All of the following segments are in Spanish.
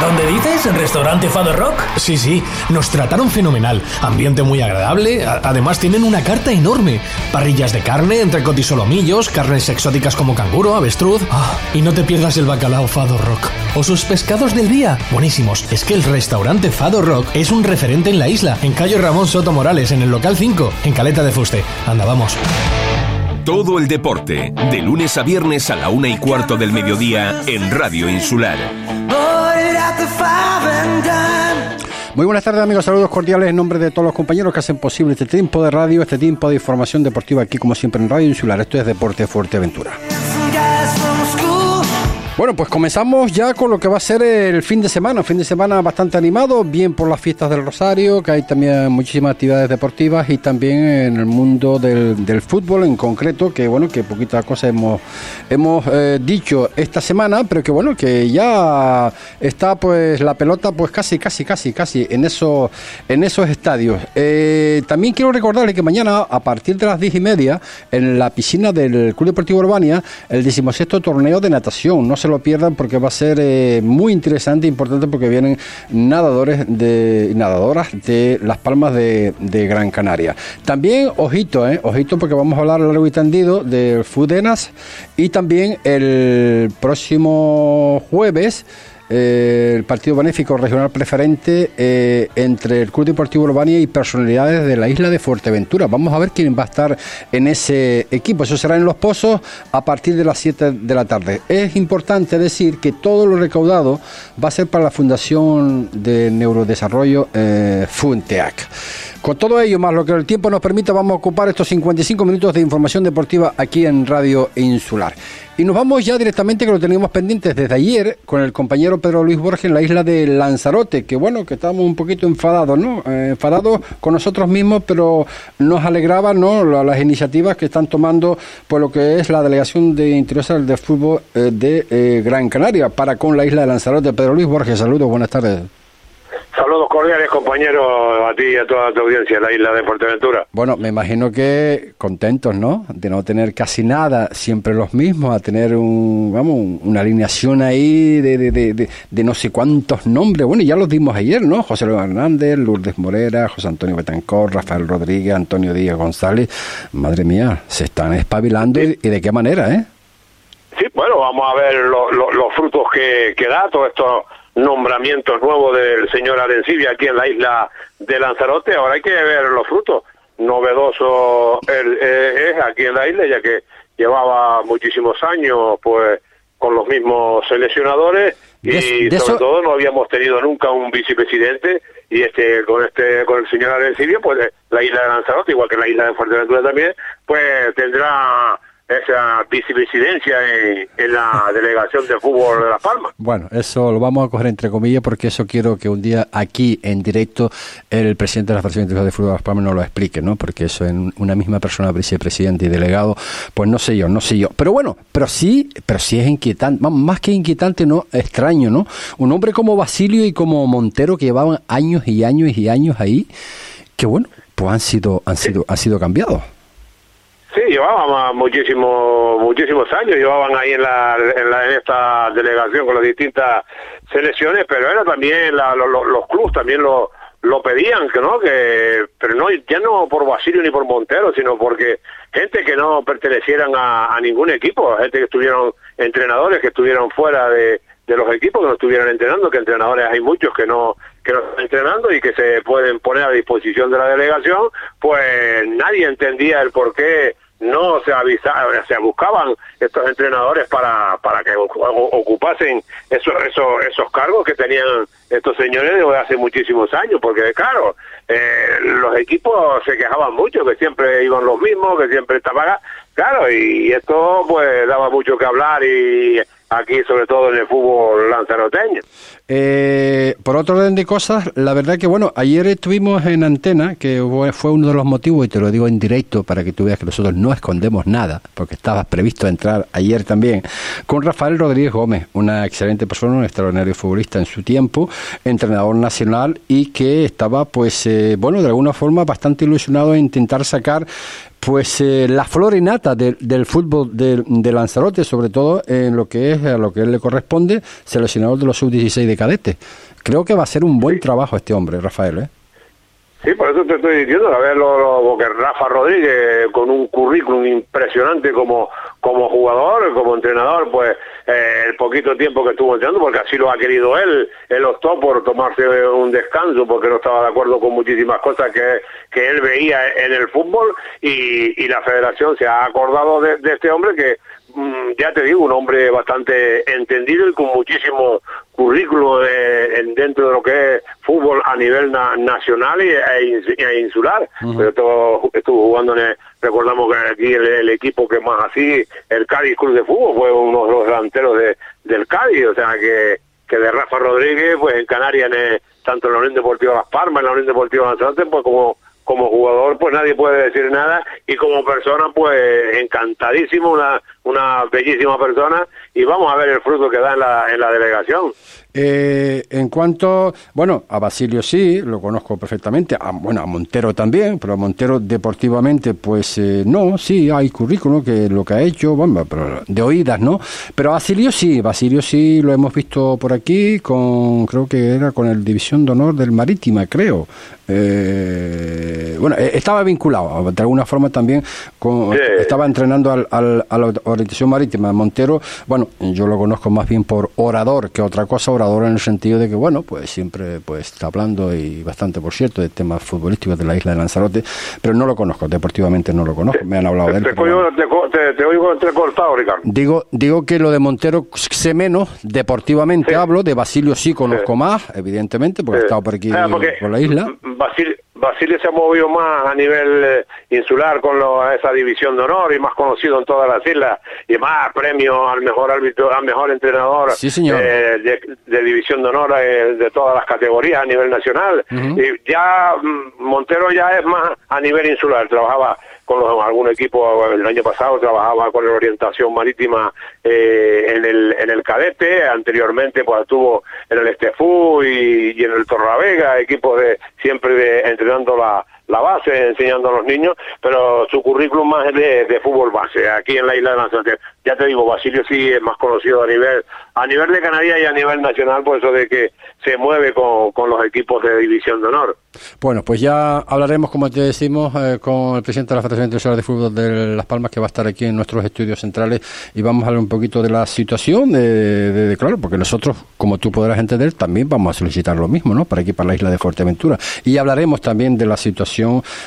¿Dónde dices? ¿En restaurante Fado Rock? Sí, sí, nos trataron fenomenal. Ambiente muy agradable. además tienen una carta enorme. Parrillas de carne, entrecot y carnes exóticas como canguro, avestruz. Ah, y no te pierdas el bacalao Fado Rock. O sus pescados del día. Buenísimos. Es que el restaurante Fado Rock es un referente en la isla, en Calle Ramón Soto Morales, en el local 5, en Caleta de Fuste. Anda, vamos. Todo el deporte, de lunes a viernes a la una y cuarto del mediodía en Radio Insular. Muy buenas tardes amigos, saludos cordiales en nombre de todos los compañeros que hacen posible este tiempo de radio, este tiempo de información deportiva aquí como siempre en Radio Insular. Esto es Deporte Fuerteventura. Bueno, pues comenzamos ya con lo que va a ser el fin de semana, fin de semana bastante animado, bien por las fiestas del Rosario, que hay también muchísimas actividades deportivas y también en el mundo del, fútbol en concreto, que bueno, que poquitas cosas hemos, hemos eh, dicho esta semana, pero que bueno, que ya está pues la pelota pues casi, casi, casi, casi en esos, en esos estadios. Eh, también quiero recordarle que mañana a partir de las diez y media en la piscina del Club Deportivo Urbania, el decimosexto torneo de natación, no se lo pierdan porque va a ser eh, muy interesante e importante porque vienen nadadores de nadadoras de Las Palmas de, Gran Canaria. También, ojito, eh, ojito porque vamos a hablar largo y tendido de Fudenas y también el próximo jueves eh, el partido benéfico regional preferente eh, entre el Club Deportivo Urbania y personalidades de la isla de Fuerteventura. Vamos a ver quién va a estar en ese equipo. Eso será en Los Pozos a partir de las 7 de la tarde. Es importante decir que todo lo recaudado va a ser para la Fundación de Neurodesarrollo eh, FUNTEAC. Con todo ello, más lo que el tiempo nos permita, vamos a ocupar estos 55 minutos de información deportiva aquí en Radio Insular. Y nos vamos ya directamente, que lo teníamos pendientes desde ayer, con el compañero Pedro Luis Borges en la isla de Lanzarote, que bueno, que estábamos un poquito enfadados, ¿no? Eh, enfadados con nosotros mismos, pero nos alegraba, ¿no? Las iniciativas que están tomando por lo que es la Delegación de Interior de Fútbol eh, de eh, Gran Canaria para con la isla de Lanzarote. Pedro Luis Borges, saludos, buenas tardes. Saludos cordiales, compañeros, a ti y a toda tu audiencia en la isla de Fuerteventura. Bueno, me imagino que contentos, ¿no? De no tener casi nada, siempre los mismos, a tener un, vamos, una alineación ahí de, de, de, no sé cuántos nombres. Bueno, ya los dimos ayer, ¿no? José Luis Hernández, Lourdes Morera, José Antonio Betancor, Rafael Rodríguez, Antonio Díaz González. Madre mía, se están espabilando y, de qué manera, ¿eh? Sí, bueno, vamos a ver los frutos que, que da todo esto nombramientos nuevos del señor Arencibia aquí en la isla de Lanzarote. Ahora hay que ver los frutos. Novedoso eh, es aquí en la isla, ya que llevaba muchísimos años pues con los mismos seleccionadores y sobre todo no habíamos tenido nunca un vicepresidente y este con este con el señor Arencibia pues la isla de Lanzarote igual que la isla de Fuerteventura también pues tendrá esa vicepresidencia en, la delegación de fútbol de La Palma. Bueno, eso lo vamos a coger entre comillas porque eso quiero que un día aquí en directo el presidente de la Federación de Fútbol de Las Palmas nos lo explique, ¿no? Porque eso en una misma persona, vicepresidente y delegado, pues no sé yo, no sé yo. Pero bueno, pero sí, pero sí es inquietante, más que inquietante, no, extraño, ¿no? Un hombre como Basilio y como Montero que llevaban años y años y años ahí, que bueno, pues han sido, han sido, han sido cambiados. Sí, llevaban muchísimos muchísimos años, llevaban ahí en, la, en, la, en esta delegación con las distintas selecciones, pero era también la, los clubes también lo, lo pedían, no, que pero no ya no por Basilio ni por Montero, sino porque gente que no pertenecieran a, a ningún equipo, gente que estuvieron entrenadores que estuvieron fuera de, de los equipos que no estuvieran entrenando, que entrenadores hay muchos que no que no están entrenando y que se pueden poner a disposición de la delegación, pues nadie entendía el por qué no se avisaban, se buscaban estos entrenadores para, para que ocupasen esos, esos, esos cargos que tenían estos señores de hace muchísimos años, porque claro, eh, los equipos se quejaban mucho, que siempre iban los mismos, que siempre estaban, claro, y esto pues daba mucho que hablar y aquí sobre todo en el fútbol lanzaroteño. Eh, por otro orden de cosas, la verdad que bueno, ayer estuvimos en antena, que fue uno de los motivos, y te lo digo en directo para que tú veas que nosotros no escondemos nada, porque estaba previsto entrar ayer también, con Rafael Rodríguez Gómez, una excelente persona, un extraordinario futbolista en su tiempo, entrenador nacional y que estaba pues, eh, bueno, de alguna forma bastante ilusionado en intentar sacar Pues eh, la flor innata del, del fútbol de, de, Lanzarote, sobre todo en lo que es a lo que él le corresponde, seleccionador de los sub-16 de cadete. Creo que va a ser un buen trabajo este hombre, Rafael. ¿eh? Sí, por eso te estoy diciendo, a ver, lo, lo, que Rafa Rodríguez, con un currículum impresionante como, como jugador, como entrenador, pues eh, el poquito tiempo que estuvo entrenando, porque así lo ha querido él, él optó por tomarse un descanso porque no estaba de acuerdo con muchísimas cosas que, que él veía en el fútbol y, y la federación se ha acordado de, de este hombre que mm, ya te digo, un hombre bastante entendido y con muchísimo currículo de, en, dentro de lo que es fútbol a nivel na, nacional y, e, e insular. Uh -huh. Pero estuvo, estuvo jugando en el, recordamos que aquí el, el, equipo que más así, el Cádiz Club de Fútbol, fue uno de los delanteros de, del Cádiz, o sea que, que de Rafa Rodríguez, pues en Canarias, en el, tanto en la Unión Deportiva Las Palmas, en la Unión Deportiva Lanzarote, pues como como jugador pues nadie puede decir nada y como persona pues encantadísimo una una bellísima persona y vamos a ver el fruto que da en la, en la delegación eh, en cuanto, bueno, a Basilio sí, lo conozco perfectamente, a, bueno, a Montero también, pero a Montero deportivamente, pues eh, no, sí, hay currículum que lo que ha hecho, bueno, pero de oídas, ¿no? Pero a Basilio sí, Basilio sí lo hemos visto por aquí, con, creo que era con el División de Honor del Marítima, creo. Eh, bueno, estaba vinculado, de alguna forma también, con, sí. estaba entrenando al, al, a la orientación marítima. Montero, bueno, yo lo conozco más bien por orador que otra cosa, orador en el sentido de que, bueno, pues siempre pues está hablando y bastante, por cierto, de temas futbolísticos de la isla de Lanzarote, pero no lo conozco, deportivamente no lo conozco, me han hablado de él. Te, te, te, te, oigo entrecortado, Ricardo. Digo, digo que lo de Montero sé menos, deportivamente sí. hablo, de Basilio sí conozco sí. más, evidentemente, porque he estado por aquí, ah, por la isla. Basilio, Basilio se ha movido más a nivel eh, insular con lo, esa división de honor y más conocido en todas las islas y más premio al mejor árbitro, al mejor entrenador sí, señor. Eh, de, de, división de honor eh, de todas las categorías a nivel nacional. Uh -huh. Y ya mm, Montero ya es más a nivel insular, trabajaba con los, algún equipo el año pasado trabajaba con la orientación marítima eh, en el en el cadete anteriormente pues estuvo en el Estefú y, y en el Torravega equipos de siempre de entrenando la la base enseñando a los niños, pero su currículum más es de, de fútbol base, aquí en la isla de Lanzarote. Ya te digo, Basilio sí es más conocido a nivel a nivel de Canarias y a nivel nacional por eso de que se mueve con, con los equipos de división de honor. Bueno, pues ya hablaremos, como te decimos, eh, con el presidente de la Federación Internacional de Fútbol de Las Palmas, que va a estar aquí en nuestros estudios centrales, y vamos a hablar un poquito de la situación, de, de, claro, porque nosotros, como tú podrás entender, también vamos a solicitar lo mismo, ¿no? Para aquí, para la isla de Fuerteventura. Y hablaremos también de la situación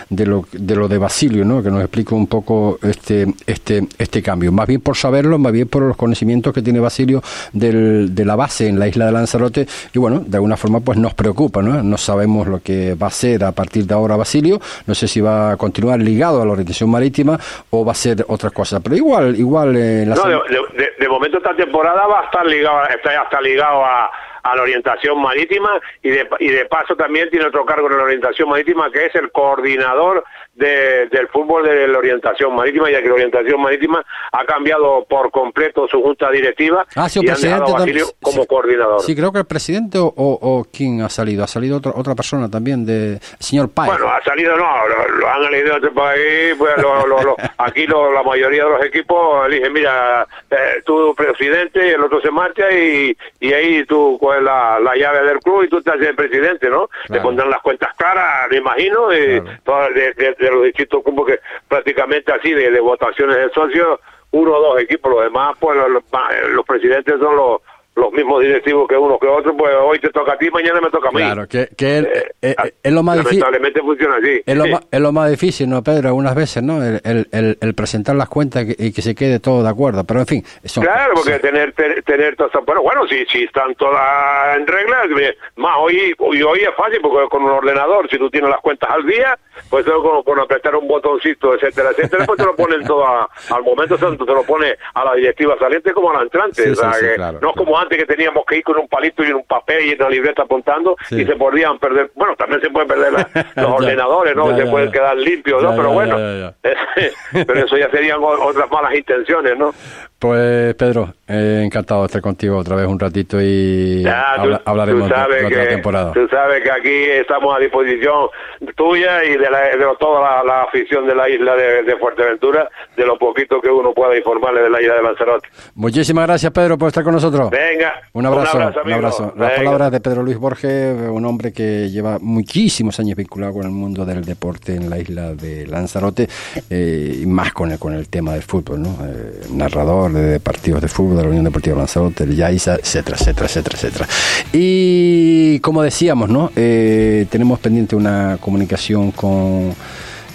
de lo de, lo de Basilio, ¿no? Que nos explique un poco este, este, este cambio. Más bien por saberlo, más bien por los conocimientos que tiene Basilio del, de la base en la isla de Lanzarote, y bueno, de alguna forma, pues nos preocupa, ¿no? No sabemos lo que va a ser a partir de ahora Basilio. No sé si va a continuar ligado a la orientación marítima o va a ser otra cosa. Pero igual, igual. Eh, la no, de, de, de, momento esta temporada va a estar ligado, está ya está ligado a a la orientación marítima y de, y de paso también tiene otro cargo en la orientación marítima que es el coordinador de, del fútbol de la orientación marítima, ya que la orientación marítima ha cambiado por completo su junta directiva ah, sí, y han dejado a Basilio como sí, coordinador. Sí, creo que el presidente o, o, quién ha salido, ha salido otra, otra persona también, de señor Páez. Bueno, ha salido, no, lo, lo han elegido este país, pues lo, lo, aquí la mayoría de los equipos eligen, mira, eh, tú presidente y el otro se marcha y, y ahí tú coges la, la llave del club y tú haces el presidente, ¿no? Claro. Te pondrán las cuentas caras, me imagino, y de, los distintos grupos que prácticamente así de, de votaciones de socios, uno o dos equipos, los demás, pues los, los presidentes son los los mismos directivos que uno que otro, pues hoy te toca a ti, mañana me toca a mí. Claro, que, que él, eh, eh, eh, es lo más difícil. Lamentablemente funciona así. Es lo, sí. más, es lo más difícil, ¿no, Pedro? Algunas veces, ¿no? El, el, el presentar las cuentas y que, y que, se quede todo de acuerdo. Pero en fin. Son, claro, porque sí. tener, tener, tener todas. Bueno, bueno, si, si están todas en regla, más hoy, hoy, hoy es fácil, porque con un ordenador, si tú tienes las cuentas al día, pues luego con apretar un botoncito, etcétera, etcétera, pues te lo ponen todo a, al momento santo, te lo pone a la directiva saliente como a la entrante. Sí, o sea, sí, que claro, no es como antes que teníamos que ir con un palito y un papel y una libreta apuntando y se podían perder, bueno, también se pueden perder la, los ordenadores, ¿no? Ya, se pueden quedar limpios, ¿no? Pero bueno, pero eso ya serían otras malas intenciones, ¿no? Pues Pedro, eh, encantado de estar contigo otra vez un ratito y Ya, tú- habla- hablaremos tú sabes de otra que, temporada. Tú sabes que aquí estamos a disposición tuya y de, la, de toda la, la afición de la isla de, de Fuerteventura, de lo poquito que uno pueda informarle de la isla de Lanzarote. Muchísimas gracias Pedro por estar con nosotros. Venga, Un abrazo, un abrazo. Las palabras de Pedro Luis Borges, un hombre que lleva muchísimos años vinculado con el mundo del deporte en la isla de Lanzarote eh, y más con el, con el tema del fútbol, ¿no? Eh, narrador de partidos de fútbol de la Unión Deportiva Lanzarote, el Yaiza, etcétera, etcétera, etcétera, etcétera. Y como decíamos, ¿no? Eh, tenemos pendiente una comunicación con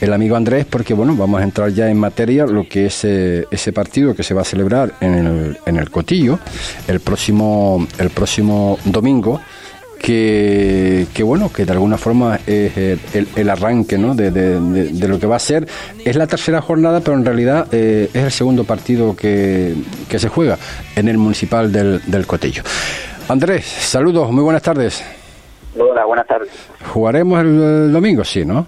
el amigo Andrés, porque bueno, vamos a entrar ya en materia lo que es eh, ese partido que se va a celebrar en el, en el Cotillo el próximo, el próximo domingo. Que, que bueno, que de alguna forma es el, el- arranque ¿no? de, de- de- de lo que va a ser. Es la tercera jornada, pero en realidad eh, es el segundo partido que, que se juega en el municipal del, del Cotillo. Andrés, saludos, muy buenas tardes. Hola, buenas tardes. ¿Jugaremos el, el domingo? Sí, ¿no?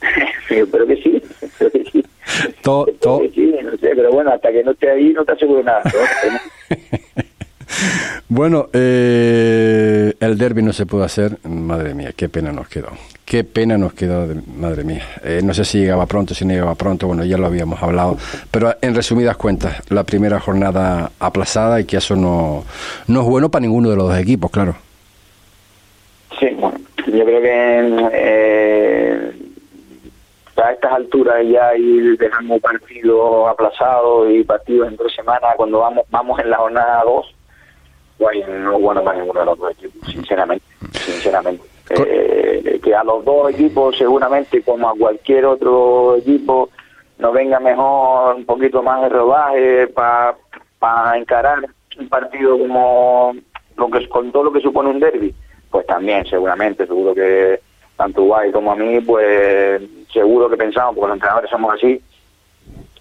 Sí, espero que sí, espero que sí. To- Espero to- que sí, no sé, pero bueno, hasta que no esté ahí no te aseguro nada. ¿no? Bueno, eh, el derby no se pudo hacer. Madre mía, qué pena nos quedó. Qué pena nos quedó, de- madre mía. Eh, no sé si llegaba pronto, si no llegaba pronto, bueno, ya lo habíamos hablado. Pero en resumidas cuentas, la primera jornada aplazada y que eso no, no es bueno para ninguno de los dos equipos, claro. Sí, bueno, yo creo que eh, a estas alturas ya ir dejando partidos aplazados y partidos entre semana cuando vamos vamos en la jornada 2, pues no bueno para ninguno de los dos equipos, sinceramente. sinceramente. Eh, que a los dos equipos seguramente como a cualquier otro equipo nos venga mejor un poquito más de rodaje para encarar un partido como lo que con todo lo que supone un derby pues también seguramente seguro que tanto Guay como a mí pues seguro que pensamos porque los entrenadores somos así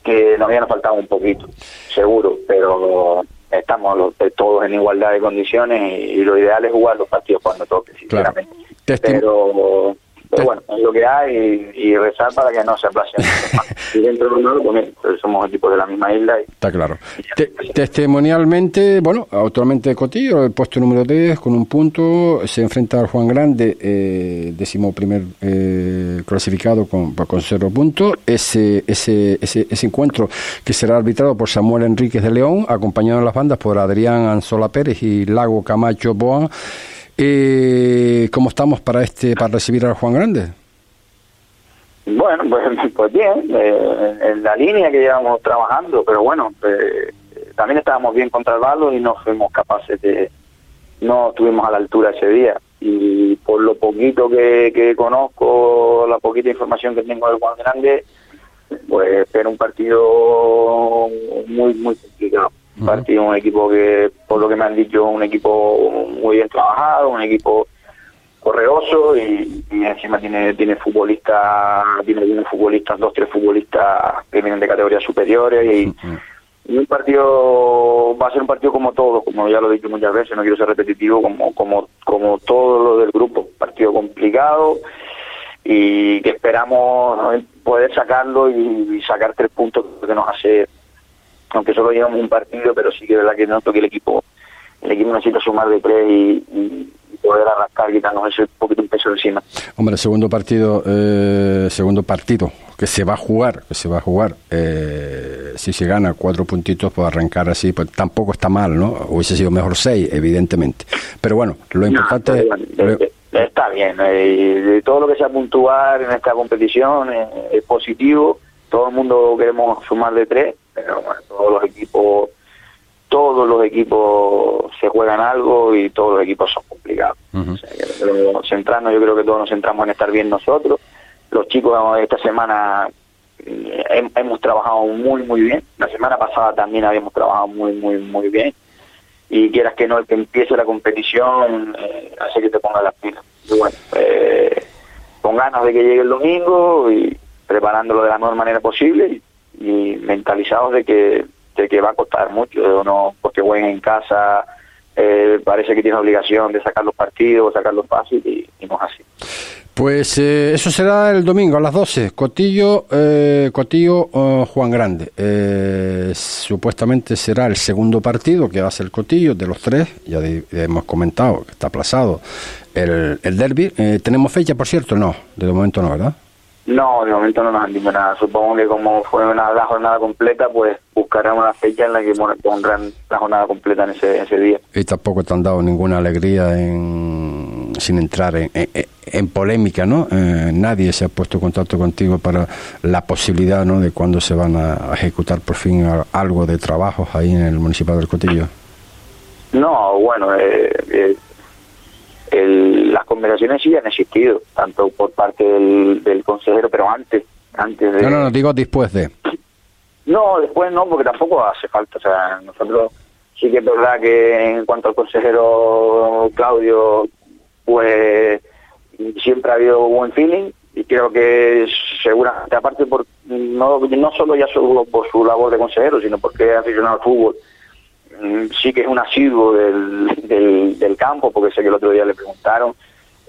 que nos habían faltado un poquito seguro pero estamos los- todos en igualdad de condiciones y, y lo ideal es jugar los partidos cuando toque sinceramente. Pero, pero bueno, es lo que hay y, y rezar para que no se aplace. Y dentro de uno, pues, mira, somos equipos de la misma isla y Está claro. Te- testimonialmente, bueno, actualmente Cotillo, el puesto número 10 con un punto, se enfrenta al Juan Grande, eh, décimo primer eh, clasificado con, con cero puntos. Ese, ese, ese, ese encuentro que será arbitrado por Samuel Enríquez de León, acompañado en las bandas por Adrián Anzola Pérez y Lago Camacho Boa. Eh, ¿Cómo estamos para este para recibir al Juan Grande? Bueno, pues, pues bien, eh, en la línea que llevamos trabajando, pero bueno, eh, también estábamos bien contra el balo y no fuimos capaces de, no estuvimos a la altura ese día. Y por lo poquito que, que conozco, la poquita información que tengo del Juan Grande, pues espero un partido muy, muy complicado. Partido, un equipo que, por lo que me han dicho, un equipo muy bien trabajado, un equipo correoso y, y encima tiene tiene futbolistas tiene algunos futbolistas dos tres futbolistas que vienen de categorías superiores y, y un partido va a ser un partido como todo como ya lo he dicho muchas veces no quiero ser repetitivo como como como todo lo del grupo partido complicado y que esperamos poder sacarlo y, y sacar tres puntos que nos hace aunque solo llevamos un partido pero sí que es verdad que noto que el equipo el equipo necesita sumar de tres y, y- poder arrancar quitarnos ese poquito un peso encima Hombre, segundo partido, eh, segundo partido que se va a jugar, que se va a jugar. eh, si se gana cuatro puntitos, pues arrancar así, pues tampoco está mal, ¿no? Hubiese sido mejor seis, evidentemente. Pero bueno, lo importante. No, está bien eh, de todo lo que sea puntuar en esta competición eh, es positivo todo el mundo queremos sumar de tres pero bueno, todos los equipos todos los equipos se juegan algo y todos los equipos son complicados Ujú. O sea, que pero centrarnos, yo creo que todos nos centramos en estar bien nosotros. Los chicos esta semana eh, hem- hemos trabajado muy, muy bien. La semana pasada también habíamos trabajado muy, muy, muy bien. Y quieras que no, el que empiece la competición eh, hace que te ponga las pilas. Y bueno, eh, con ganas de que llegue el domingo y preparándolo de la mejor manera posible y, mentalizados de que, de que va a costar mucho, no porque jueguen en casa eh, parece que tiene obligación de sacar los partidos, sacar los y, y no es así. Pues eh, eso será el domingo a las 12. Cotillo, eh, Cotillo eh, Juan Grande. Eh, supuestamente será el segundo partido que a ser Cotillo de los tres. Ya hemos comentado que está aplazado el, el derby. Eh, ¿Tenemos fecha, por cierto? No, de momento no, ¿verdad? No, de momento no nos han dicho nada. Supongo que como fue una, la jornada completa, pues buscarán una fecha en la que pondrán la jornada completa en ese, ese día. Y tampoco te han dado ninguna alegría en, sin entrar en, en- en polémica, ¿no? Eh, nadie se ha puesto en contacto contigo para la posibilidad, ¿no? De cuándo se van a ejecutar por fin algo de trabajos ahí en el municipio del Cotillo. No, bueno, eh, eh, el- conversaciones sí han existido, tanto por parte del, del consejero, pero antes, antes de... No, no, no, digo después de. No, después no, porque tampoco hace falta. O sea, nosotros sí que es verdad que en cuanto al consejero Claudio, pues siempre ha habido buen feeling y creo que seguramente, aparte, por no, no solo ya solo por su labor de consejero, sino porque es aficionado al fútbol, mm, sí que es un asiduo del, del, del campo, porque sé que el otro día le preguntaron.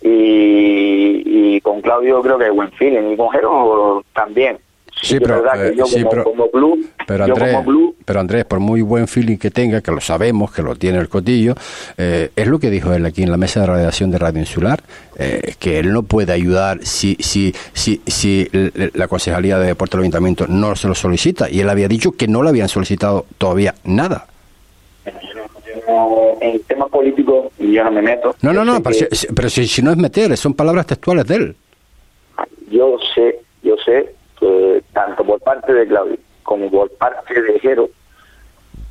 Y, y con Claudio creo que buen feeling, y con Jero también. Sí, pero, verdad que eh, yo sí, como, pero- como club, Pero yo Andrés, como club, pero Andrés, por muy buen feeling que tenga, que lo sabemos, que lo tiene el Cotillo, eh, es lo que dijo él aquí en la mesa de redacción de Radio Insular, eh, que él no puede ayudar si, si, si, si la Concejalía de Deporte del Ayuntamiento no se lo solicita. Y él había dicho que no le habían solicitado todavía nada. En temas políticos yo no me meto. No, no, no, pero, que- si, pero si, si no es meter, son palabras textuales de él. Yo sé, yo sé que tanto por parte de Claudio como por parte de Jero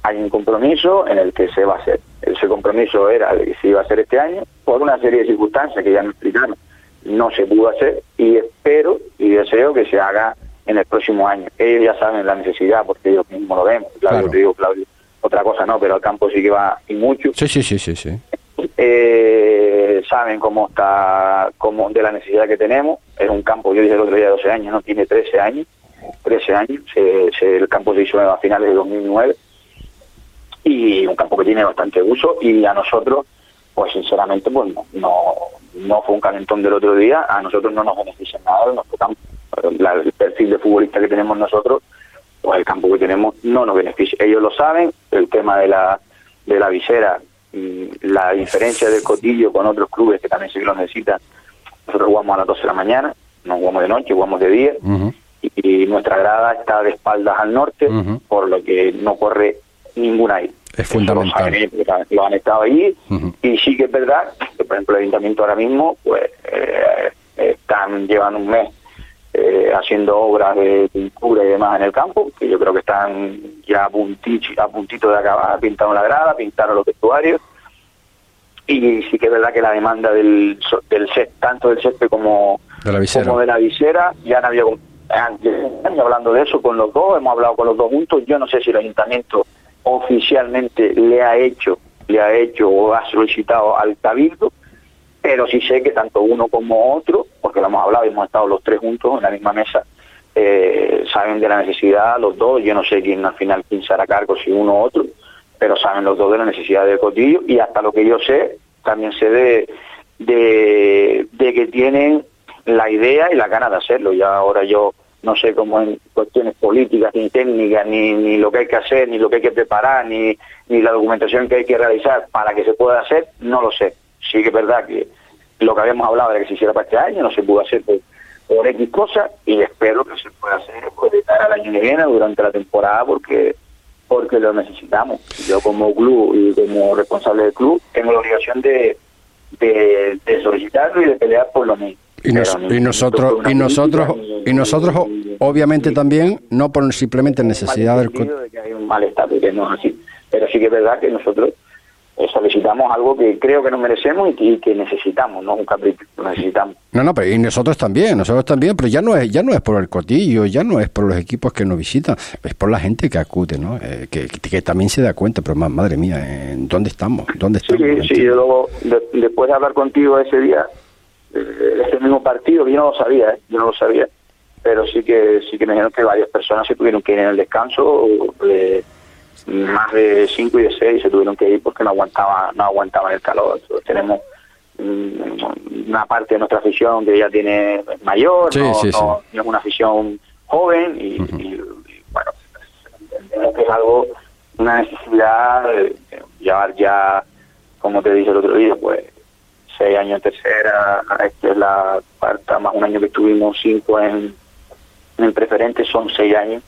hay un compromiso en el que se va a hacer. Ese compromiso era de que se iba a hacer este año por una serie de circunstancias que ya me explicaron. No se pudo hacer y espero y deseo que se haga en el próximo año. Ellos ya saben la necesidad porque ellos mismos lo vemos. Claudio, Claro. te digo, Claudio, otra cosa no, pero al campo sí que va y mucho. Sí, sí, sí, sí, sí. eh, saben cómo está, cómo, de la necesidad que tenemos. Es un campo, yo dije el otro día 12 años, no tiene 13 años. 13 años, se- se- el campo se hizo a finales de 2009 y un campo que tiene bastante uso y a nosotros, pues sinceramente, pues no, no, no fue un calentón del otro día, a nosotros no nos beneficia nada nuestro campo. La- el perfil de futbolista que tenemos nosotros, pues el campo que tenemos no nos beneficia. Ellos lo saben, el tema de la, de la visera, y la diferencia del cotillo con otros clubes que también sí que lo necesitan. Nosotros jugamos a las 12 de la mañana, no jugamos de noche, jugamos de día y nuestra grada está de espaldas al norte, por lo que no corre ningún aire. Es fundamental. Lo, saben ellos, porque lo han estado allí y sí que es verdad que, por ejemplo, el ayuntamiento ahora mismo pues eh, están llevando un mes eh, haciendo obras de pintura y demás en el campo, que yo creo que están ya a puntito, a puntito de acabar, pintaron la grada, pintaron los vestuarios. Y sí que es verdad que la demanda del, del césped, tanto del césped como, De la visera. como de la visera, ya han habido hablando de eso con los dos, hemos hablado con los dos juntos, yo no sé si el ayuntamiento oficialmente le ha hecho, le ha hecho o ha solicitado al cabildo, pero sí sé que tanto uno como otro, porque lo hemos hablado, hemos estado los tres juntos en la misma mesa, eh, saben de la necesidad los dos, yo no sé quién al final quién se hará cargo, si uno u otro, pero saben los dos de la necesidad del cotillo y hasta lo que yo sé, también sé de, de, de que tienen la idea y la ganas de hacerlo. Ya ahora yo no sé cómo en cuestiones políticas, ni técnicas, ni, ni lo que hay que hacer, ni lo que hay que preparar, ni, ni la documentación que hay que realizar para que se pueda hacer, no lo sé. Sí que es verdad que lo que habíamos hablado era que se hiciera para este año, no se pudo hacer por, por X cosas y espero que se pueda hacer pues, de cara al año que viene durante la temporada porque porque lo necesitamos. Yo como club y como responsable del club tengo la obligación de, de, de solicitarlo y de pelear por lo mismo. Y, nos- ni- y nosotros y nosotros y nosotros obviamente también no por simplemente necesidad del sentido de que hay un malestar, porque no es así. Pero sí que es verdad que nosotros eh, solicitamos algo que creo que nos merecemos y que, y que necesitamos, no un capricho, lo necesitamos. no no pero y nosotros también nosotros también pero ya no es ya no es por el cotillo ya no es por los equipos que nos visitan es por la gente que acude no Eh, que, que, también se da cuenta pero ma- madre mía ¿en dónde estamos dónde Sí, estamos sí, yo luego, de- después de hablar contigo ese día, eh, ese mismo partido, yo no lo sabía, ¿eh? yo no lo sabía, pero sí que sí que me dijeron que varias personas se tuvieron que ir en el descanso, eh, más de cinco y de seis se tuvieron que ir porque no aguantaban, no aguantaban el calor. Entonces, tenemos una parte de nuestra afición que ya tiene mayor, Sí, no, sí, no- no es una afición joven y, y- y, bueno, entendemos que es algo, una necesidad de llevar ya, como te dije el otro día, pues seis años en tercera, esta es la cuarta, más un año que estuvimos cinco en, en preferente, son seis años.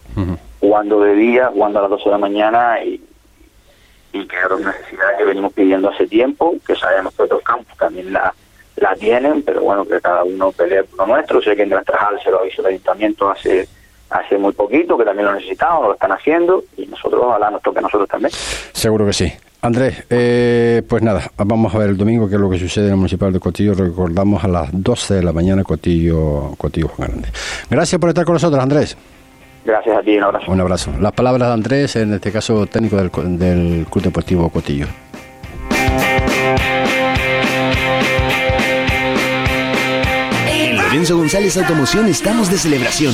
Jugando de día, jugando a las 12 de la mañana y, y que era una necesidad que venimos pidiendo hace tiempo, que sabemos que otros campos también la, la tienen, pero bueno, que cada uno pelea por lo nuestro. Sé que en Trajal se lo hizo el ayuntamiento hace hace muy poquito, que también lo necesitaban, lo están haciendo y nosotros, ojalá nos toque a nosotros también. Seguro que sí. Andrés, eh, pues nada, vamos a ver el domingo qué es lo que sucede en el Municipal de Cotillo. Recordamos a las 12 de la mañana Cotillo, Cotillo Juan Grande. Gracias por estar con nosotros, Andrés. Gracias a ti, un abrazo. Un abrazo. Las palabras de Andrés, en este caso técnico del, Club Deportivo Cotillo. En Lorenzo González Automoción estamos de celebración.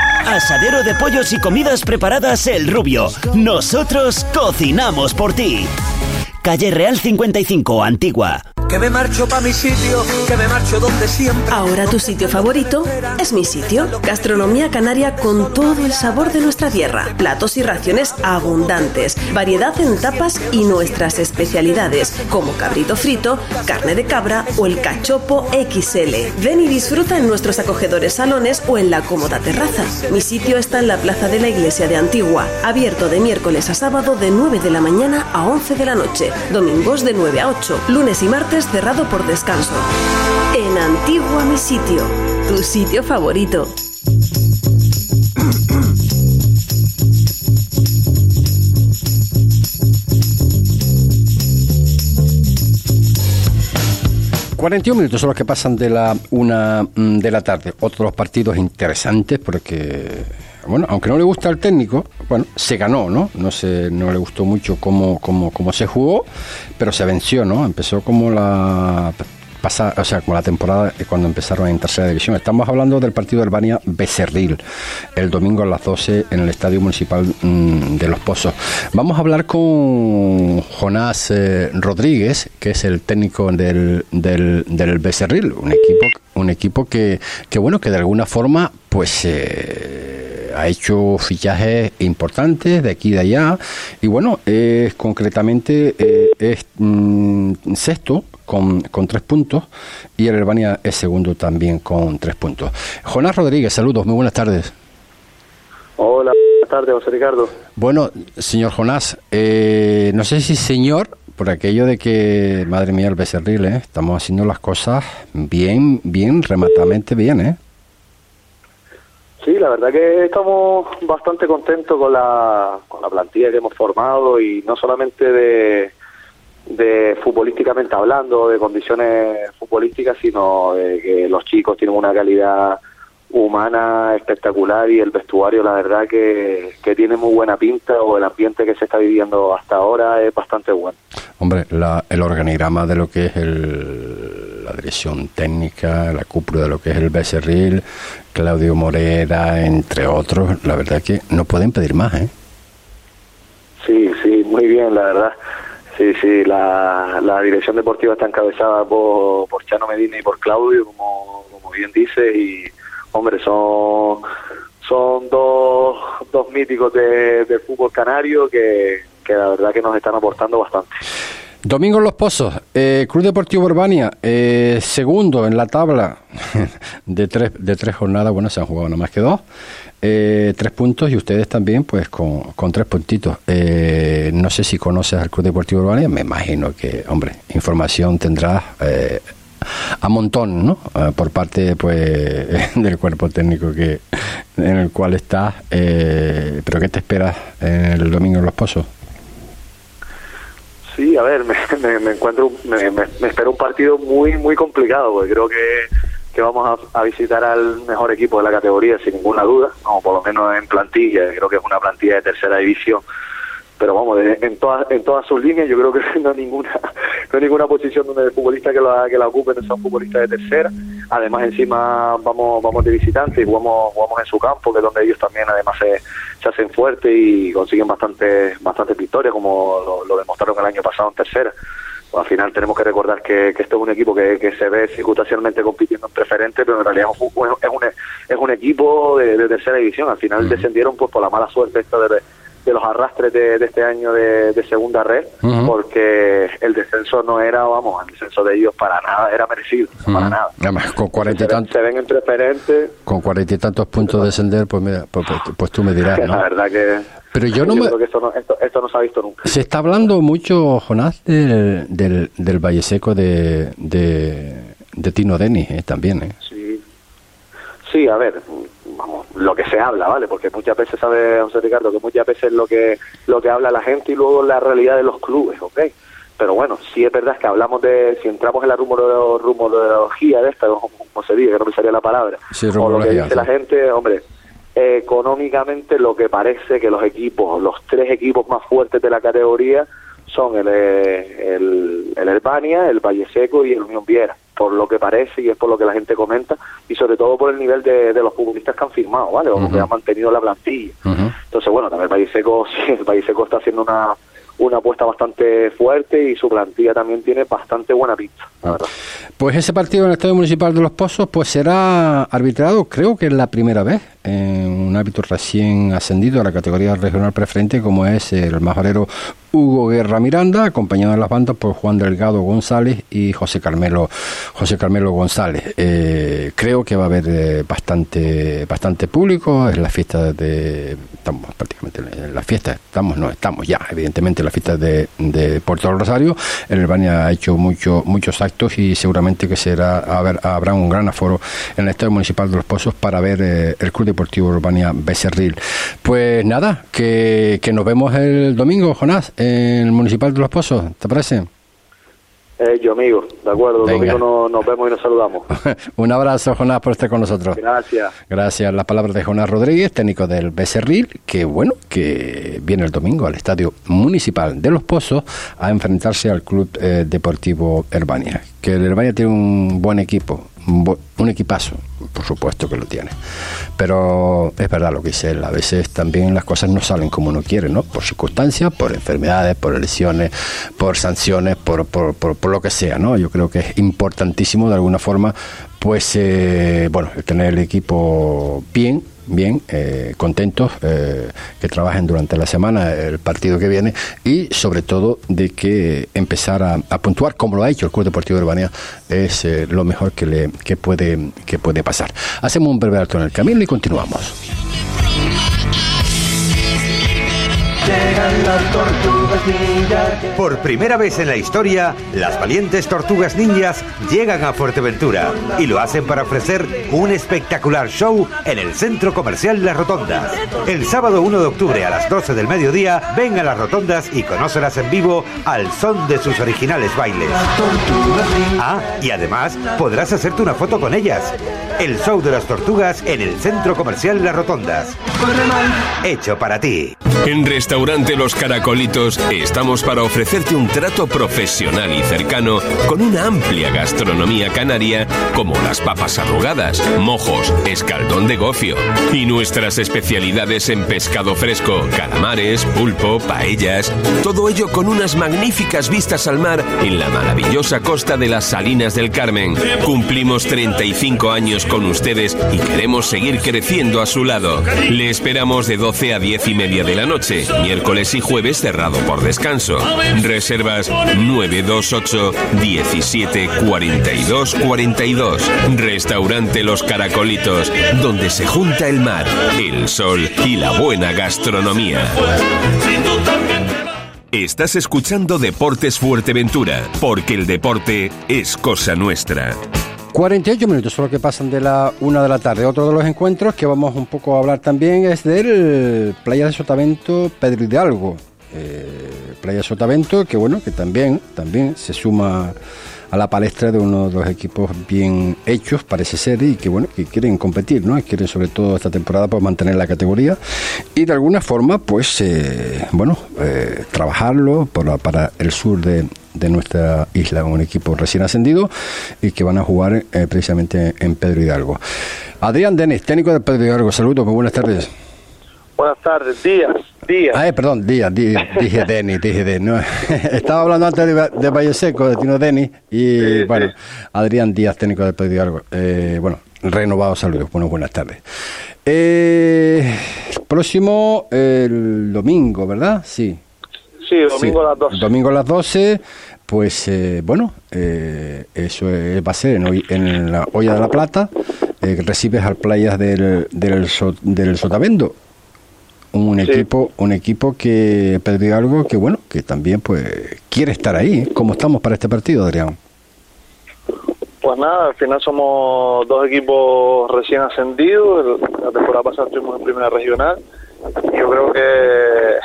Asadero de pollos y comidas preparadas El Rubio. Nosotros cocinamos por ti. Calle Real 55, Antigua. Que me marcho pa' mi sitio, que me marcho donde siempre. Ahora tu sitio favorito es mi sitio. Gastronomía canaria con todo el sabor de nuestra tierra. Platos y raciones abundantes. Variedad en tapas y nuestras especialidades, como cabrito frito, carne de cabra o el cachopo XL. Ven y disfruta en nuestros acogedores salones o en la cómoda terraza. Mi sitio está en la plaza de la iglesia de Antigua, abierto de miércoles a sábado de 9 de la mañana a 11 de la noche, domingos de 9 a 8, lunes y martes cerrado por descanso. En Antigua mi sitio, tu sitio favorito. y 41 minutos son los que pasan de la una mm, de la tarde. Otros partidos interesantes porque, bueno, aunque no le gusta al técnico, bueno, se ganó, ¿no? No se, no le gustó mucho cómo, cómo, cómo se jugó, pero se venció, ¿no? Empezó como la pasa, o sea, como la temporada eh, cuando empezaron en tercera división. Estamos hablando del partido del Bania Becerril, el domingo a las 12 en el Estadio Municipal mm, de Los Pozos. Vamos a hablar con Jonás eh, Rodríguez, que es el técnico del, del, del Becerril, un equipo, un equipo que, que bueno, que de alguna forma, pues eh, ha hecho fichajes importantes de aquí y de allá y bueno, es concretamente eh, es mm, sexto con, con tres puntos y el Herbania es segundo también con tres puntos. Jonás Rodríguez, saludos, muy buenas tardes. Hola, buenas tardes, José Ricardo. Bueno, señor Jonás, eh, no sé si señor, por aquello de que, madre mía, el becerril, ¿eh? estamos haciendo las cosas bien, bien, rematamente bien, ¿eh? Sí, la verdad que estamos bastante contentos con la, con la plantilla que hemos formado y no solamente de, de futbolísticamente hablando, de condiciones futbolísticas, sino de que los chicos tienen una calidad humana espectacular y el vestuario la verdad que, que tiene muy buena pinta o el ambiente que se está viviendo hasta ahora es bastante bueno. Hombre, la, el organigrama de lo que es el, la dirección técnica, la cúpula de lo que es el Becerril, Claudio Morera, entre otros, la verdad que no pueden pedir más, ¿eh? Sí, sí, muy bien, la verdad. Sí, sí, la, la dirección deportiva está encabezada por, por Chano Medina y por Claudio, como, como bien dice, y hombre, son, son dos, dos míticos de, del fútbol canario que, que la verdad que nos están aportando bastante. Domingo Los Pozos, eh, Club Deportivo Urbania, eh, segundo en la tabla de tres, de tres jornadas, bueno, se han jugado nada más que dos, eh, tres puntos y ustedes también, pues con, con tres puntitos. Eh, no sé si conoces al Club Deportivo Urbania, me imagino que, hombre, información tendrás eh, a montón, ¿no? Eh, por parte, pues, del cuerpo técnico que en el cual estás. Eh, pero ¿qué te esperas el domingo en Los Pozos? Sí, a ver, me, me, me encuentro, me, me, espero un partido muy, muy complicado, porque creo que, que vamos a, visitar al mejor equipo de la categoría, sin ninguna duda, como por lo menos en plantilla, creo que es una plantilla de tercera división, pero vamos, en todas en todas sus líneas yo creo que no hay ninguna no hay ninguna posición donde el futbolista que la, que la ocupe no sea un futbolista de tercera, además encima vamos vamos de visitante y jugamos, jugamos en su campo, que es donde ellos también además se, hacen fuertes y consiguen bastante bastantes victorias, como lo demostraron el año pasado en tercera. Pues al final tenemos que recordar que, que este es un equipo que, que se ve circunstancialmente compitiendo en preferente, pero en realidad es un, es un, es un equipo de, de tercera división. Al final descendieron pues por la mala suerte esta de, de los arrastres de, de este año de, de segunda red, porque el descenso no era, vamos, el descenso de ellos para nada era merecido, para nada. Además, con cuarenta y Se ven, tantos, se ven en preferente, con cuarenta y tantos puntos de descender, pues, mira, pues, pues, pues tú me dirás, que la ¿no? verdad que Pero yo no me- creo que esto no, esto, esto no se ha visto nunca. Se está hablando mucho, Jonás, del, del, del Valle Seco de, de, de Tino Denis, eh, también, ¿eh? Sí, sí, a ver, vamos, lo que se habla, ¿vale? Porque muchas veces sabe José Ricardo que muchas veces lo que lo que habla la gente y luego la realidad de los clubes, ¿ok? Pero bueno, sí es verdad que hablamos de, si entramos en la rumoro- rumorología de esta, como se dice, que no me salía la palabra, Sí, o lo que dice la gente, hombre, eh, económicamente lo que parece que los equipos, los tres equipos más fuertes de la categoría son el, eh, el, el Herbania, el Valle Seco y el Unión Viera, por lo que parece y es por lo que la gente comenta, y sobre todo por el nivel de, de los futbolistas que han firmado, ¿vale? O que han mantenido la plantilla. Entonces, bueno, también el Valle Seco, sí, el Valle Seco está haciendo una, una apuesta bastante fuerte y su plantilla también tiene bastante buena pinta, verdad. Pues ese partido en el Estadio Municipal de Los Pozos pues será arbitrado, creo que es la primera vez, en un árbitro recién ascendido a la categoría regional preferente como es el majorero Hugo Guerra Miranda, acompañado en las bandas por Juan Delgado González y José Carmelo José Carmelo González. Eh, creo que va a haber eh, bastante bastante público, es la fiesta de estamos prácticamente en la fiesta, estamos no estamos ya, evidentemente en la fiesta de, de Puerto Rosario. El Albania ha hecho mucho, muchos actos y seguramente que será haber- habrá un gran aforo en el Estadio Municipal de Los Pozos para ver eh, el Club Deportivo Urbania Becerril. Pues nada, que, que nos vemos el domingo, Jonás, en el Municipal de Los Pozos, ¿te parece? Eh, yo, amigo, de acuerdo, el Venga. domingo no- nos vemos y nos saludamos. un abrazo, Jonás, por estar con nosotros. Gracias. Gracias. Las palabras de Jonás Rodríguez, técnico del Becerril, que bueno, que viene el domingo al Estadio Municipal de Los Pozos a enfrentarse al Club eh, Deportivo Herbania. Que el Herbania tiene un buen equipo, un, equipazo, por supuesto que lo tiene. Pero es verdad lo que dice él, a veces también las cosas no salen como uno quiere, ¿no? Por circunstancias, por enfermedades, por lesiones, por sanciones, por, por, por, por lo que sea, ¿no? Yo creo que es importantísimo de alguna forma, pues, eh, bueno, tener el equipo bien, bien, eh, contentos, eh, que trabajen durante la semana, el partido que viene, y sobre todo de que empezar a, puntuar, como lo ha hecho el Club Deportivo de es eh, lo mejor que, le, que, puede, que puede pasar. Hacemos un breve alto en el camino y continuamos. Por primera vez en la historia, las valientes tortugas ninjas llegan a Fuerteventura y lo hacen para ofrecer un espectacular show en el centro comercial Las Rotondas. El sábado 1 de octubre a las 12 del mediodía, ven a Las Rotondas y conócelas en vivo al son de sus originales bailes. Ah, y además podrás hacerte una foto con ellas. El show de las tortugas en el centro comercial Las Rotondas. Hecho para ti. En Restaurante Los Caracolitos estamos para ofrecerte un trato profesional y cercano con una amplia gastronomía canaria como las papas arrugadas, mojos, escaldón de gofio y nuestras especialidades en pescado fresco, calamares, pulpo, paellas, todo ello con unas magníficas vistas al mar en la maravillosa costa de las Salinas del Carmen. Cumplimos 35 años con ustedes y queremos seguir creciendo a su lado. Le esperamos de 12 a 10 y media de la noche, miércoles y jueves cerrado por descanso. Reservas 928 17 42 42. Restaurante Los Caracolitos, donde se junta el mar, el sol y la buena gastronomía. Estás escuchando Deportes Fuerteventura, porque el deporte es cosa nuestra. 48 minutos son los que pasan de la una de la tarde. Otro de los encuentros que vamos un poco a hablar también es del Playa de Sotavento Pedro Hidalgo. Eh, Playa Sotavento, que bueno, que también, también se suma a la palestra de uno de los equipos bien hechos, parece ser, y que bueno, que quieren competir, ¿no? Quieren sobre todo esta temporada pues mantener la categoría y de alguna forma pues eh, bueno, eh, trabajarlo para, para el sur de, de nuestra isla, un equipo recién ascendido y que van a jugar eh, precisamente en Pedro Hidalgo. Adrián Denis, técnico de Pedro Hidalgo, saludos, muy buenas tardes. Buenas tardes, días, días. Ah, perdón, días, di- dije Denis, dije Denis. no. Estaba hablando antes de, de Valle Seco, de Tino Denis, y bueno, Adrián Díaz, técnico de Pedro Hidalgo. Eh, bueno, renovado saludos, bueno, buenas tardes. Eh, próximo, el domingo, ¿verdad? Sí. Sí, domingo a las 12. Domingo a las 12, pues eh, bueno, eh, eso es- va a ser en, hoy- en la Olla de la Plata, eh, recibes al Playas del, del, So- del Sotavento. Un Sí. equipo, un equipo que perdió algo que bueno, que también pues quiere estar ahí. ¿Cómo estamos para este partido, Adrián? Pues nada, al final somos dos equipos recién ascendidos. La temporada pasada estuvimos en primera regional. Yo creo que,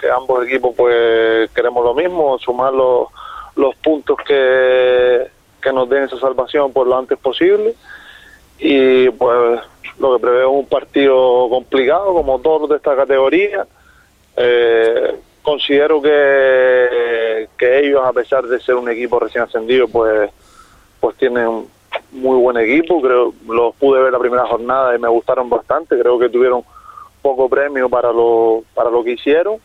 que ambos equipos pues queremos lo mismo, sumar los, los puntos que, que nos den esa salvación por lo antes posible. Y pues lo que preveo es un partido complicado, como todos de esta categoría. Eh, considero que, que ellos, a pesar de ser un equipo recién ascendido, pues pues tienen muy buen equipo. Creo los pude ver la primera jornada y me gustaron bastante. Creo que tuvieron poco premio para lo para lo que hicieron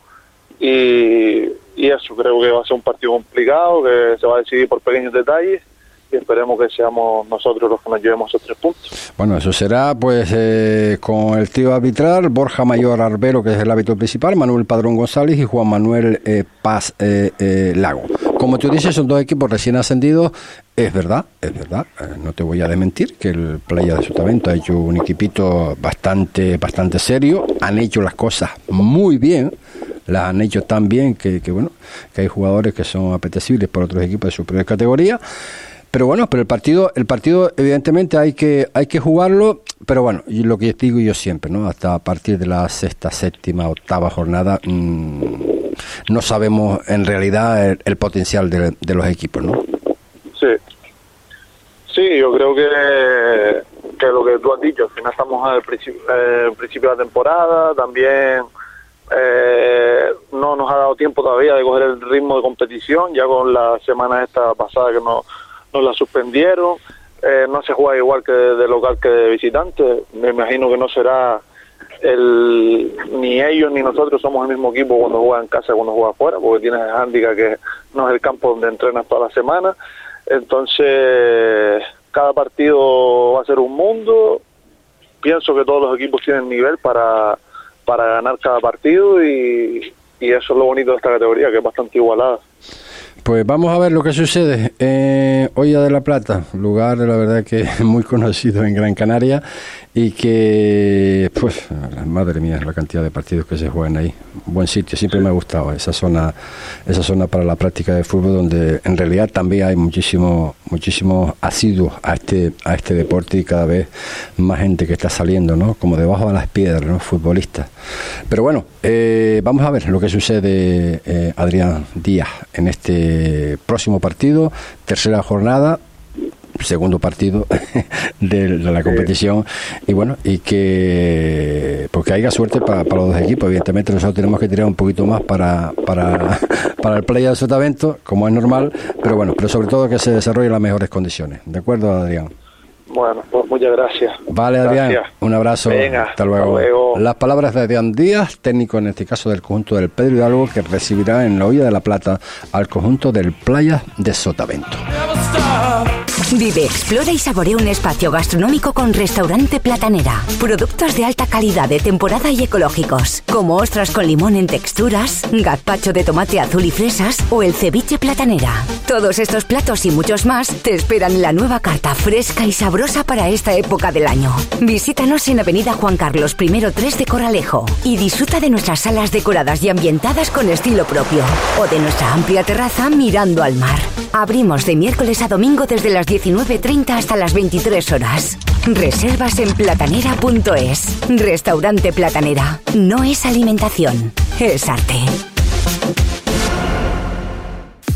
y eso creo que va a ser un partido complicado que se va a decidir por pequeños detalles y esperemos que seamos nosotros los que nos llevemos esos tres puntos. Bueno, eso será pues eh, con el tío arbitral, Borja Mayor Arbero, que es el árbitro principal, Manuel Padrón González y Juan Manuel eh, Paz eh, Lago. Como tú dices, son dos equipos recién ascendidos. Es verdad, es verdad. no te voy a desmentir que el Playa de Sotavento ha hecho un equipito bastante, bastante serio. Han hecho las cosas muy bien. Las han hecho tan bien que, que, bueno, que hay jugadores que son apetecibles por otros equipos de superior categoría. Pero bueno, pero el partido, el partido evidentemente hay que, hay que jugarlo, pero bueno, y lo que digo yo siempre, ¿no? Hasta a partir de la sexta, séptima, octava jornada, mm, no sabemos en realidad el, potencial de, de los equipos, ¿no? Sí. Sí, yo creo que, que lo que tú has dicho, al final estamos al principio, eh, principio de la temporada, también eh, no nos ha dado tiempo todavía de coger el ritmo de competición, ya con la semana esta pasada que nos, nos la suspendieron, eh, no se juega igual que de local que de visitante, me imagino que no será el ni ellos ni nosotros somos el mismo equipo cuando juega en casa cuando juega afuera, porque tienes el handicap que no es el campo donde entrenas toda la semana. Entonces, cada partido va a ser un mundo. Pienso que todos los equipos tienen nivel para, para ganar cada partido y, y eso es lo bonito de esta categoría, que es bastante igualada. Pues vamos a ver lo que sucede. Eh, Olla de la Plata, lugar la verdad que muy conocido en Gran Canaria y que, pues, madre mía, la cantidad de partidos que se juegan ahí. Buen sitio, siempre me ha gustado esa zona, esa zona para la práctica de fútbol donde en realidad también hay muchísimo, muchísimos asiduos a este, a este deporte y cada vez más gente que está saliendo, ¿no? Como debajo de las piedras, ¿no? Futbolistas. Pero bueno, eh, vamos a ver lo que sucede, eh, Adrián Díaz, en este próximo partido, tercera jornada, segundo partido de, de la competición. Y bueno y que porque haya suerte para, para los dos equipos evidentemente nosotros tenemos que tirar un poquito más para para, para el playa de Sotavento como es normal pero bueno pero sobre todo que se desarrolle en las mejores condiciones. De acuerdo Adrián Bueno, pues muchas gracias. vale Adrián Gracias. un Un abrazo. Venga, hasta, luego. hasta luego. Las palabras de Adrián Díaz, técnico en este caso del conjunto del Pedro Hidalgo, que recibirá en la Olla de la Plata al conjunto del Playa de Sotavento. Vive, explora y saborea un espacio gastronómico con restaurante Platanera. Productos de alta calidad de temporada y ecológicos, como ostras con limón en texturas, gazpacho de tomate azul y fresas o el ceviche Platanera. Todos estos platos y muchos más te esperan en la nueva carta fresca y sabrosa para esta época del año. Visítanos en Avenida Juan Carlos I 3 de Coralejo y disfruta de nuestras salas decoradas y ambientadas con estilo propio o de nuestra amplia terraza mirando al mar. Abrimos de miércoles a domingo desde las 19.30 hasta las 23 horas. Reservas en platanera.es. Restaurante Platanera. No es alimentación, es arte.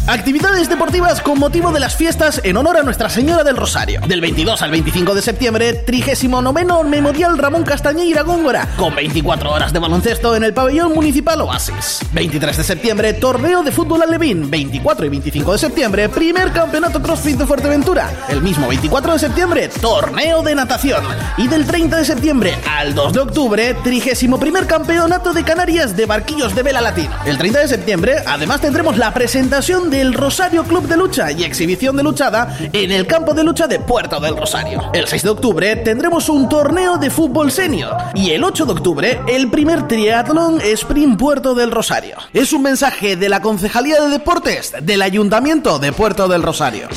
Actividades deportivas con motivo de las fiestas en honor a Nuestra Señora del Rosario. Del 22 al 25 de septiembre, 39 Memorial Ramón Castañeira Góngora, con 24 horas de baloncesto en el pabellón municipal Oasis. 23 de septiembre, torneo de fútbol alevín. 24 y 25 de septiembre, primer campeonato CrossFit de Fuerteventura. El mismo 24 de septiembre, torneo de natación. Y del 30 de septiembre al 2 de octubre, 31 primer campeonato de Canarias de barquillos de vela latino. El 30 de septiembre, además tendremos la presentación del Rosario Club de Lucha y exhibición de luchada en el campo de lucha de Puerto del Rosario. El 6 de octubre tendremos un torneo de fútbol senior y el 8 de octubre el primer triatlón Sprint Puerto del Rosario. Es un mensaje de la Concejalía de Deportes del Ayuntamiento de Puerto del Rosario.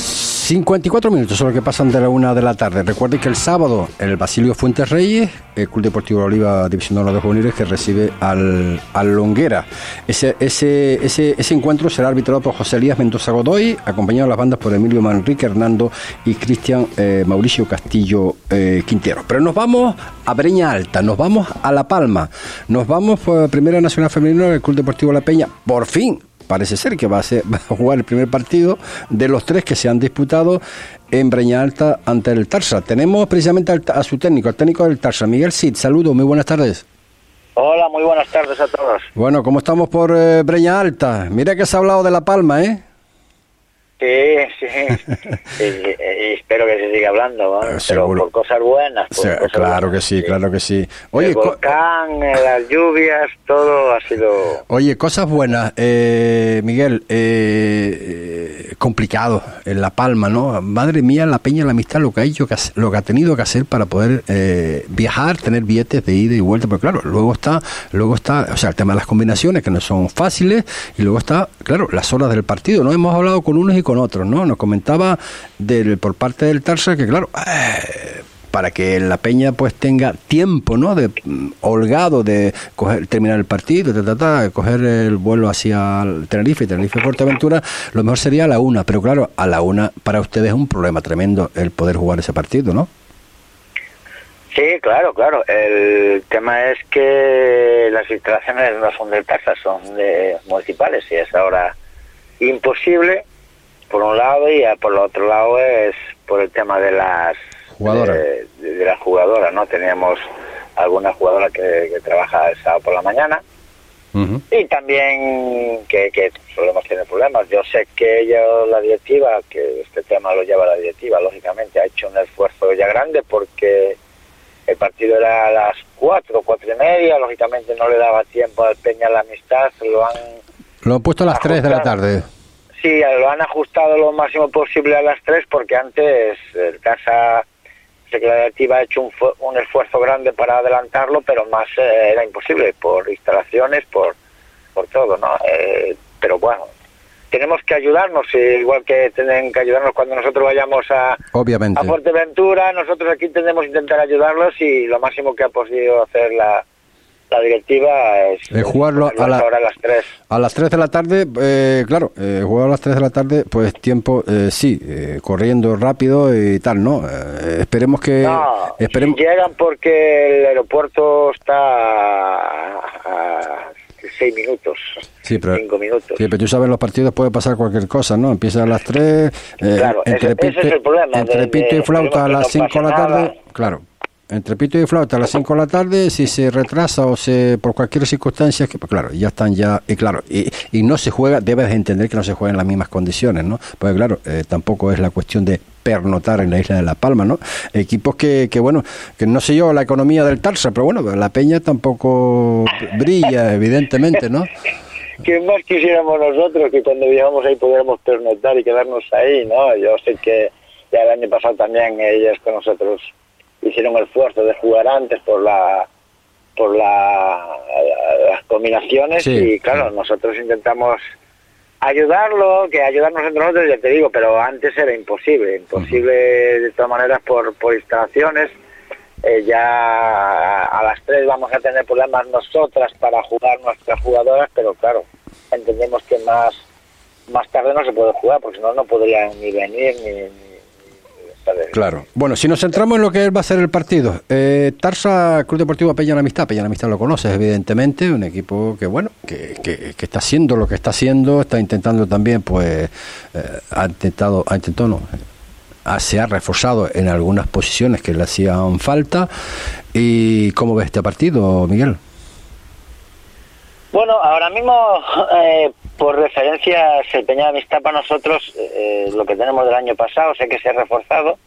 54 minutos son los que pasan de la una de la tarde. Recuerden que el sábado el Basilio Fuentes Reyes, el Club Deportivo Oliva División de los Juveniles que recibe al, al Longuera. Ese, ese, ese, ese encuentro será arbitrado por José Mendoza Godoy, acompañado de las bandas por Emilio Manrique Hernando y Cristian eh, Mauricio Castillo eh, Quintero. Pero nos vamos a Breña Alta, nos vamos a La Palma, nos vamos por Primera Nacional Femenina del Club Deportivo La Peña. Por fin, parece ser que va a, ser, va a jugar el primer partido de los tres que se han disputado en Breña Alta ante el Tarsa. Tenemos precisamente a su técnico, al técnico del Tarsa, Miguel Cid. Saludos, muy buenas tardes. Hola, muy buenas tardes a todos. Bueno, ¿cómo estamos por eh, Breña Alta? Mira que se ha hablado de La Palma, ¿eh? Sí, sí. Y- espero que se siga hablando, ¿no? pero seguro. por cosas buenas. por Sí, cosas claro buenas. que sí, claro que sí. el Oye, co- volcán, las lluvias, todo ha sido... Oye, cosas buenas, eh, Miguel, eh, eh, complicado en La Palma, ¿no? Madre mía, la Peña la Amistad, lo que ha hecho, lo que ha tenido que hacer para poder eh, viajar, tener billetes de ida y vuelta, pero claro, luego está, luego está, o sea, el tema de las combinaciones que no son fáciles y luego está, claro, las horas del partido, ¿no? Hemos hablado con unos y con otros, ¿no? Nos comentaba del, por parte del Tarsa que, claro, eh, para que la peña pues tenga tiempo no de mm, holgado de coger terminar el partido ta, ta, ta, coger el vuelo hacia Tenerife y Tenerife Fuerteventura lo mejor sería a la una pero claro a la una para ustedes es un problema tremendo el poder jugar ese partido no Sí, claro, claro. El tema es que las instalaciones no son del Tarsa, son de municipales y es ahora imposible por un lado y por el otro lado es por el tema de las Jugadoras. de, de- de las jugadoras, ¿no? Teníamos alguna jugadora que, que trabaja el sábado por la mañana y también que, que solemos tener problemas. Yo sé que ella, la directiva, que este tema lo lleva la directiva, lógicamente ha hecho un esfuerzo ya grande porque el partido era a las cuatro, cuatro y media, lógicamente no le daba tiempo al Peña la amistad, lo han lo han puesto a las 3 de la tarde Sí, lo han ajustado lo máximo posible a las tres porque antes el casa Secretativa ha hecho un, un esfuerzo grande para adelantarlo, pero más eh, era imposible por instalaciones, por, por todo, ¿no? Eh, pero bueno, tenemos que ayudarnos, eh, igual que tienen que ayudarnos cuando nosotros vayamos a, obviamente a Fuerteventura, nosotros aquí tenemos que intentar ayudarlos y lo máximo que ha podido hacer la, la directiva es Eh, jugarlo a la- ahora a las tres. A las 3 de la tarde, eh, claro, eh, jugar a las 3 de la tarde, pues tiempo, eh, sí, eh, corriendo rápido y tal, ¿no? Eh, esperemos que... No, esperemos, llegan porque el aeropuerto está a, a seis minutos, sí, pero, cinco minutos. sí, pero tú sabes, los partidos puede pasar cualquier cosa, ¿no? Empieza a las 3, eh, Claro, entre, ese- ese pito, es el problema, entre de- pito y flauta a las no 5 de la tarde, nada. claro. Entre pito y flauta a las 5 de la tarde, si se retrasa o se por cualquier circunstancia, que pues claro, ya están ya, y claro, y, no se juega, debes de entender que no se juega en las mismas condiciones, ¿no? Porque claro, eh, tampoco es la cuestión de pernotar en la isla de La Palma, ¿no? Equipos que, que bueno, que no sé yo la economía del Tarsa, pero bueno, la Peña tampoco brilla, evidentemente, ¿no? ¿Qué más quisiéramos nosotros que cuando viajamos ahí pudiéramos pernotar y quedarnos ahí, no? Yo sé que ya el año pasado también ellas con nosotros hicieron el esfuerzo de jugar antes por la por la, las combinaciones y claro, nosotros intentamos ayudarlo, que ayudarnos entre nosotros, ya te digo, pero antes era imposible, imposible de todas maneras por, por instalaciones. Eh, ya a las tres vamos a tener problemas nosotras para jugar nuestras jugadoras, pero claro, entendemos que más más tarde no se puede jugar, porque si no, no podrían ni venir ni Claro. Bueno, si nos centramos en lo que va a ser el partido. Eh, Tarsa, Club Deportivo Peña Amistad. Peña Amistad lo conoces, evidentemente. Un equipo que, bueno, que, que, está haciendo lo que está haciendo. Está intentando también, pues, eh, ha intentado, ha intentado, no, se ha reforzado en algunas posiciones que le hacían falta. ¿Y cómo ves este partido, Miguel? Bueno, ahora mismo, eh, por referencia, el Peña de Amistad para nosotros, eh, lo que tenemos del año pasado, sé que se ha reforzado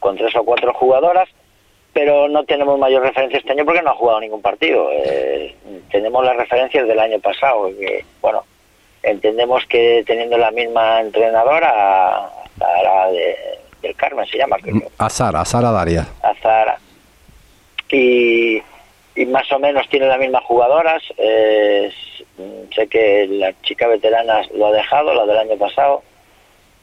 con tres o cuatro jugadoras, pero no tenemos mayor referencia este año porque no ha jugado ningún partido. Eh, tenemos las referencias del año pasado, que, bueno, entendemos que teniendo la misma entrenadora, la de, del Carmen se llama, creo. Azara, Azara Daria. Azara. Y y más o menos tiene las mismas jugadoras. Eh, sé que la chica veterana lo ha dejado, la del año pasado.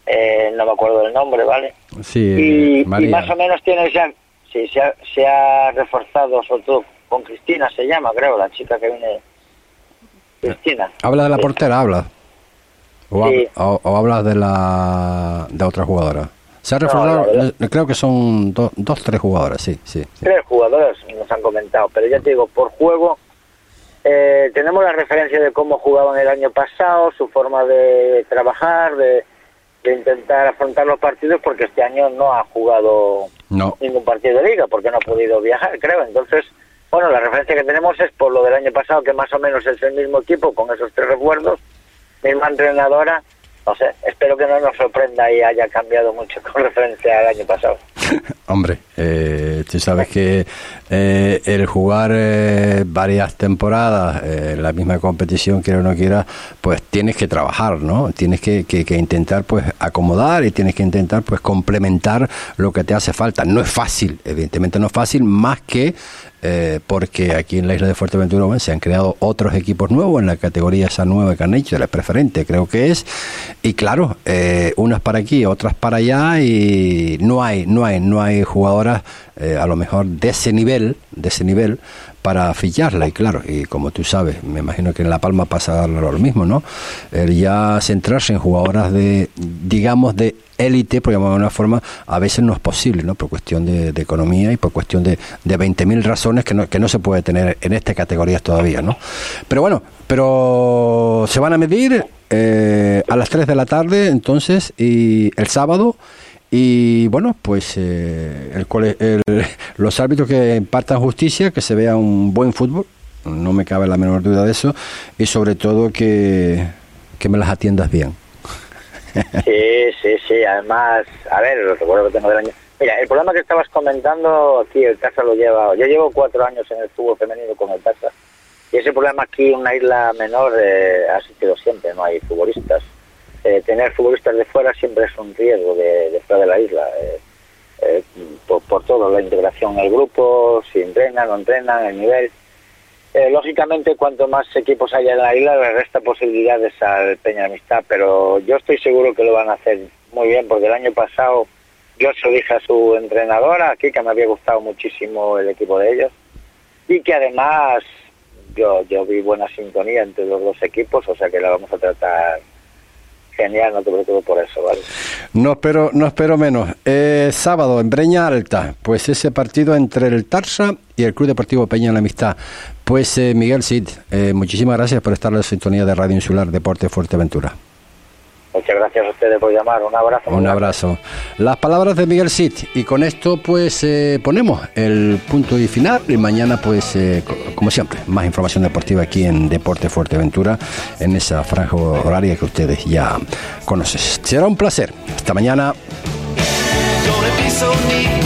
Eh, no me acuerdo del nombre, ¿vale? Sí, y, más o menos tiene ya, sí, se ha, se ha reforzado, sobre todo con Cristina, se llama, creo, la chica que viene. Cristina. Habla de la portera, habla. O, o, habla de la de otra jugadora. Se ha reforzado, creo que son dos, tres jugadoras, sí, sí, Tres jugadoras nos han comentado, pero ya te digo, por juego eh, tenemos la referencia de cómo jugaban el año pasado, su forma de trabajar, de, intentar afrontar los partidos, porque este año no ha jugado ningún partido de liga, porque no ha podido viajar, creo. Entonces, bueno, la referencia que tenemos es por lo del año pasado, que más o menos es el mismo equipo, con esos tres recuerdos, misma entrenadora, no sé, espero que no nos sorprenda y haya cambiado mucho con referencia al año pasado. Hombre, eh, tú sabes que eh, el jugar eh, varias temporadas en la misma competición, quiera o no quiera, pues tienes que trabajar, ¿no? Tienes que, que, que, intentar pues acomodar y tienes que intentar pues complementar lo que te hace falta. No es fácil, evidentemente no es fácil, más que eh, porque aquí en la isla de Fuerteventura se han creado otros equipos nuevos en la categoría esa nueva que han hecho, la preferente creo que es, y claro, eh, unas para aquí, otras para allá, y no hay, no hay, no hay jugadoras eh, a lo mejor de ese nivel, de ese nivel, para ficharla y claro, y como tú sabes, me imagino que en La Palma pasa lo mismo, ¿no? El ya centrarse en jugadoras de, digamos, de élite, por llamarlo de una forma, a veces no es posible, ¿no? Por cuestión de, economía y por cuestión de, de 20.000 razones que no, que no se puede tener en esta categoría todavía, ¿no? Pero bueno, pero se van a medir eh, a las 3 de la tarde, entonces, y el sábado, y bueno, pues eh, el, los árbitros que impartan justicia, que se vea un buen fútbol, no me cabe la menor duda de eso, y sobre todo que, que me las atiendas bien. Sí, sí, sí, además, a ver, lo recuerdo que tengo del año. Mira, el problema que estabas comentando, aquí el Casa lo lleva, yo llevo cuatro años en el fútbol femenino con el Casa, y ese problema aquí en una isla menor eh, ha existido siempre, no hay futbolistas eh, tener futbolistas de fuera siempre es un riesgo de, fuera de la isla. Eh, eh, por, todo, la integración el grupo, si entrenan, no entrenan, el nivel. lógicamente, cuanto más equipos haya en la isla, le resta posibilidades al Peña Amistad, pero yo estoy seguro que lo van a hacer muy bien, porque el año pasado yo se lo dije a su entrenadora aquí, que me había gustado muchísimo el equipo de ellos, y que además yo, yo vi buena sintonía entre los dos equipos, o sea que la vamos a tratar genial, no te preocupes por eso, ¿vale? No espero, no espero menos. Eh, sábado en Breña Alta, pues ese partido entre el Tarsa y el Club Deportivo Peña en la Amistad. Pues eh, Miguel Cid, eh, muchísimas gracias por estar en la sintonía de Radio Insular Deporte Fuerteventura. Muchas gracias a ustedes por llamar. Un abrazo. Un abrazo. Las palabras de Miguel Cid. Y con esto, pues, eh, ponemos el punto y final. Y mañana, pues, eh, como siempre, más información deportiva aquí en Deporte Fuerteventura, en esa franja horaria que ustedes ya conocen. Será un placer. Hasta mañana. so neat.